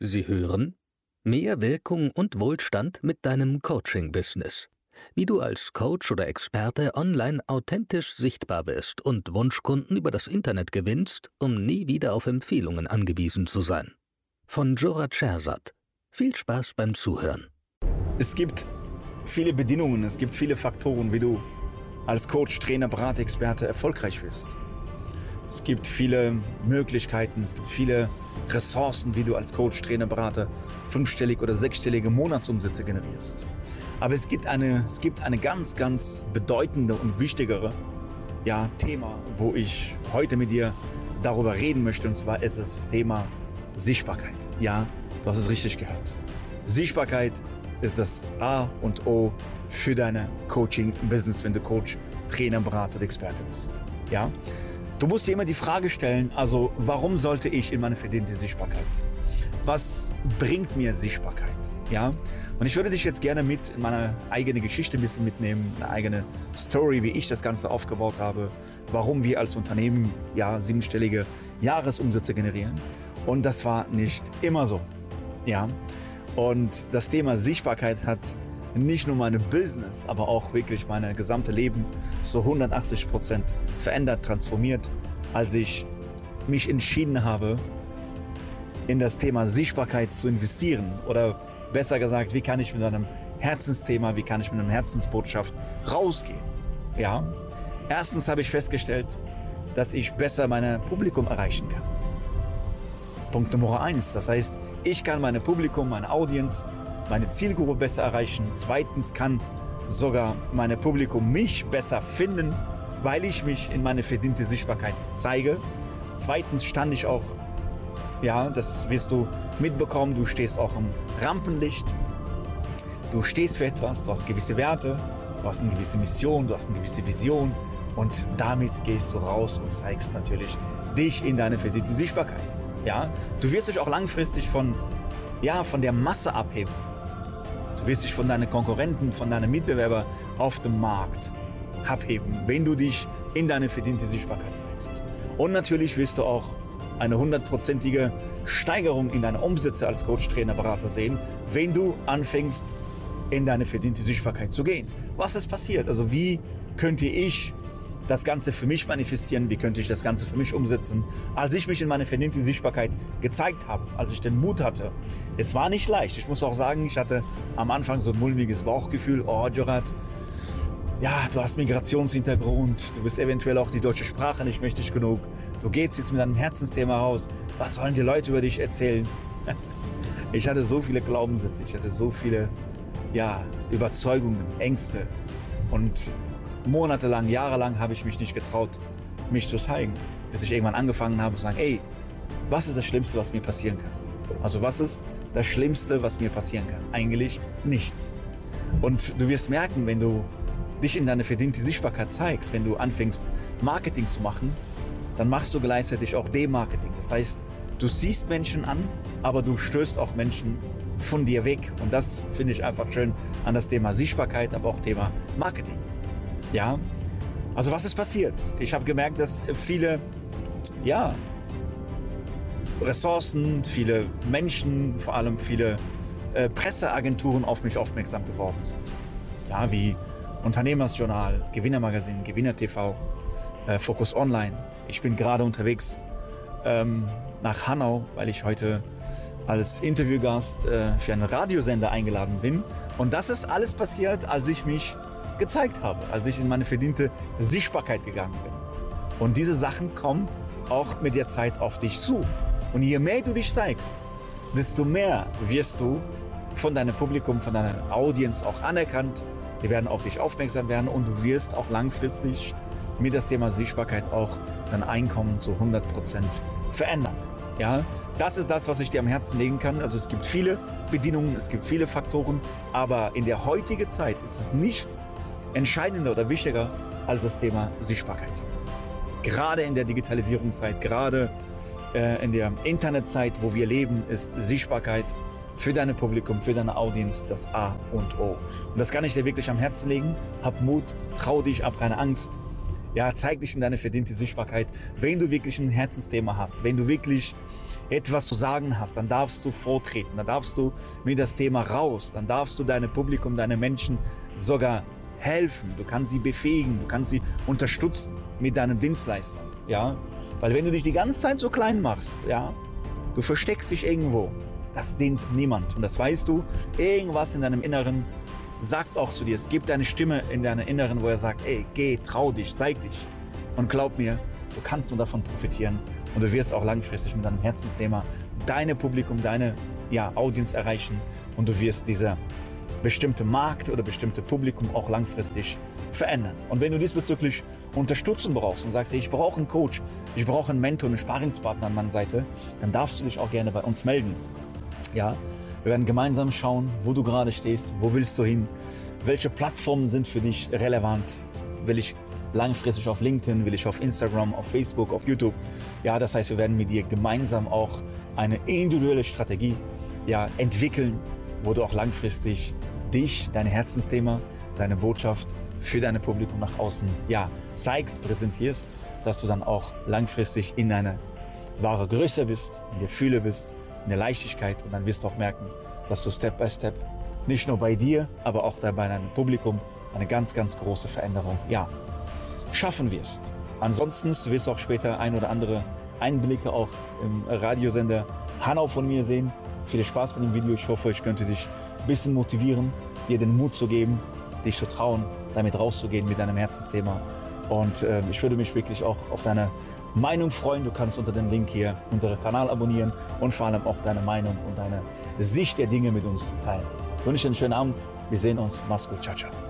Sie hören Mehr Wirkung und Wohlstand mit deinem Coaching-Business. Wie du als Coach oder Experte online authentisch sichtbar wirst und Wunschkunden über das Internet gewinnst, um nie wieder auf Empfehlungen angewiesen zu sein. Von Jora Chersat. Viel Spaß beim Zuhören. Es gibt viele Bedingungen, es gibt viele Faktoren, wie du als Coach, Trainer, Beratexperte erfolgreich wirst. Es gibt viele Möglichkeiten, es gibt viele Ressourcen, wie du als Coach, Trainer, Berater fünfstellig oder sechsstellige Monatsumsätze generierst. Aber es gibt eine, es gibt eine ganz, ganz bedeutende und wichtigere ja, Thema, wo ich heute mit dir darüber reden möchte. Und zwar ist es das Thema Sichtbarkeit. Ja, du hast es richtig gehört. Sichtbarkeit ist das A und O für deine Coaching-Business, wenn du Coach, Trainer, Berater oder Experte bist. Ja, Du musst dir immer die Frage stellen, also warum sollte ich in meine verdiente Sichtbarkeit? Was bringt mir Sichtbarkeit? Ja? Und ich würde dich jetzt gerne mit in meine eigene Geschichte ein bisschen mitnehmen, eine eigene Story, wie ich das Ganze aufgebaut habe, warum wir als Unternehmen ja siebenstellige Jahresumsätze generieren. Und das war nicht immer so. Ja? Und das Thema Sichtbarkeit hat nicht nur meine Business, aber auch wirklich meine gesamte Leben so 180 Prozent verändert, transformiert, als ich mich entschieden habe, in das Thema Sichtbarkeit zu investieren. Oder besser gesagt, wie kann ich mit einem Herzensthema, wie kann ich mit einer Herzensbotschaft rausgehen? Ja, erstens habe ich festgestellt, dass ich besser mein Publikum erreichen kann. Punkt Nummer eins. Das heißt, ich kann mein Publikum, meine Audience meine Zielgruppe besser erreichen. Zweitens kann sogar meine Publikum mich besser finden, weil ich mich in meine verdiente Sichtbarkeit zeige. Zweitens stand ich auch, ja, das wirst du mitbekommen, du stehst auch im Rampenlicht. Du stehst für etwas, du hast gewisse Werte, du hast eine gewisse Mission, du hast eine gewisse Vision und damit gehst du raus und zeigst natürlich dich in deine verdiente Sichtbarkeit. Ja, du wirst dich auch langfristig von, ja, von der Masse abheben. Wirst dich von deinen Konkurrenten, von deinen Mitbewerbern auf dem Markt abheben, wenn du dich in deine verdiente Sichtbarkeit zeigst. Und natürlich wirst du auch eine hundertprozentige Steigerung in deine Umsätze als Coach, Trainer, Berater sehen, wenn du anfängst, in deine verdiente Sichtbarkeit zu gehen. Was ist passiert? Also wie könnte ich das Ganze für mich manifestieren? Wie könnte ich das Ganze für mich umsetzen? Als ich mich in meine verdiente Sichtbarkeit gezeigt habe, als ich den Mut hatte, es war nicht leicht. Ich muss auch sagen, ich hatte am Anfang so ein mulmiges Bauchgefühl. Oh, Jorat, ja, du hast Migrationshintergrund, du bist eventuell auch die deutsche Sprache nicht mächtig genug. Du gehst jetzt mit einem Herzensthema raus. Was sollen die Leute über dich erzählen? Ich hatte so viele Glaubenssätze, ich hatte so viele ja, Überzeugungen, Ängste. Und monatelang, jahrelang habe ich mich nicht getraut, mich zu zeigen. Bis ich irgendwann angefangen habe zu sagen, ey, was ist das Schlimmste, was mir passieren kann? Also was ist das Schlimmste, was mir passieren kann? Eigentlich nichts. Und du wirst merken, wenn du dich in deine verdiente Sichtbarkeit zeigst, wenn du anfängst, Marketing zu machen, dann machst du gleichzeitig auch Demarketing. Das heißt, du siehst Menschen an, aber du stößt auch Menschen von dir weg. Und das finde ich einfach schön an das Thema Sichtbarkeit, aber auch Thema Marketing. Ja, also was ist passiert? Ich habe gemerkt, dass viele, ja, Ressourcen, viele Menschen, vor allem viele äh, Presseagenturen auf mich aufmerksam geworden sind. Ja, wie Unternehmersjournal, Gewinnermagazin, Gewinner TV, äh, Focus Online. Ich bin gerade unterwegs ähm, nach Hanau, weil ich heute als Interviewgast äh, für einen Radiosender eingeladen bin. Und das ist alles passiert, als ich mich gezeigt habe, als ich in meine verdiente Sichtbarkeit gegangen bin. Und diese Sachen kommen auch mit der Zeit auf dich zu. Und je mehr du dich zeigst, desto mehr wirst du von deinem Publikum, von deiner Audience auch anerkannt. Die werden auf dich aufmerksam werden und du wirst auch langfristig mit das Thema Sichtbarkeit auch dein Einkommen zu 100 Prozent verändern. Ja, das ist das, was ich dir am Herzen legen kann. Also es gibt viele Bedingungen, es gibt viele Faktoren, aber in der heutigen Zeit ist es nichts entscheidender oder wichtiger als das Thema Sichtbarkeit. Gerade in der Digitalisierungszeit, gerade äh, in der Internetzeit, wo wir leben, ist Sichtbarkeit für dein Publikum, für deine Audience das A und O. Und das kann ich dir wirklich am Herzen legen. Hab Mut, trau dich, hab keine Angst. Ja, zeig dich in deine verdiente Sichtbarkeit. Wenn du wirklich ein Herzensthema hast, wenn du wirklich etwas zu sagen hast, dann darfst du vortreten, dann darfst du mit das Thema raus, dann darfst du deinem Publikum, deine Menschen sogar helfen, du kannst sie befähigen, du kannst sie unterstützen mit deinem Dienstleistung, ja? Weil wenn du dich die ganze Zeit so klein machst, ja, du versteckst dich irgendwo, das dient niemand. Und das weißt du, irgendwas in deinem Inneren sagt auch zu dir, es gibt eine Stimme in deinem Inneren, wo er sagt, ey, geh, trau dich, zeig dich. Und glaub mir, du kannst nur davon profitieren und du wirst auch langfristig mit deinem Herzensthema deine Publikum, deine ja, Audience erreichen und du wirst dieser bestimmte Markt oder bestimmte Publikum auch langfristig verändern. Und wenn du diesbezüglich Unterstützung brauchst und sagst, hey, ich brauche einen Coach, ich brauche einen Mentor, einen Sparingspartner an meiner Seite, dann darfst du dich auch gerne bei uns melden. Ja, wir werden gemeinsam schauen, wo du gerade stehst, wo willst du hin, welche Plattformen sind für dich relevant, will ich langfristig auf LinkedIn, will ich auf Instagram, auf Facebook, auf YouTube. Ja, das heißt, wir werden mit dir gemeinsam auch eine individuelle Strategie ja, entwickeln, wo du auch langfristig dich, dein Herzensthema, deine Botschaft für dein Publikum nach außen ja, zeigst, präsentierst, dass du dann auch langfristig in deine wahre Größe bist, in der Fühle bist, in der Leichtigkeit und dann wirst du auch merken, dass du Step by Step nicht nur bei dir, aber auch bei deinem Publikum eine ganz, ganz große Veränderung ja, schaffen wirst. Ansonsten, du wirst auch später ein oder andere Einblicke auch im Radiosender Hanau von mir sehen. Viel Spaß mit dem Video. Ich hoffe, ich könnte dich ein bisschen motivieren, dir den Mut zu geben, dich zu trauen, damit rauszugehen mit deinem Herzensthema. Und äh, ich würde mich wirklich auch auf deine Meinung freuen. Du kannst unter dem Link hier unseren Kanal abonnieren und vor allem auch deine Meinung und deine Sicht der Dinge mit uns teilen. Ich wünsche dir einen schönen Abend. Wir sehen uns. Mach's gut. Ciao, ciao.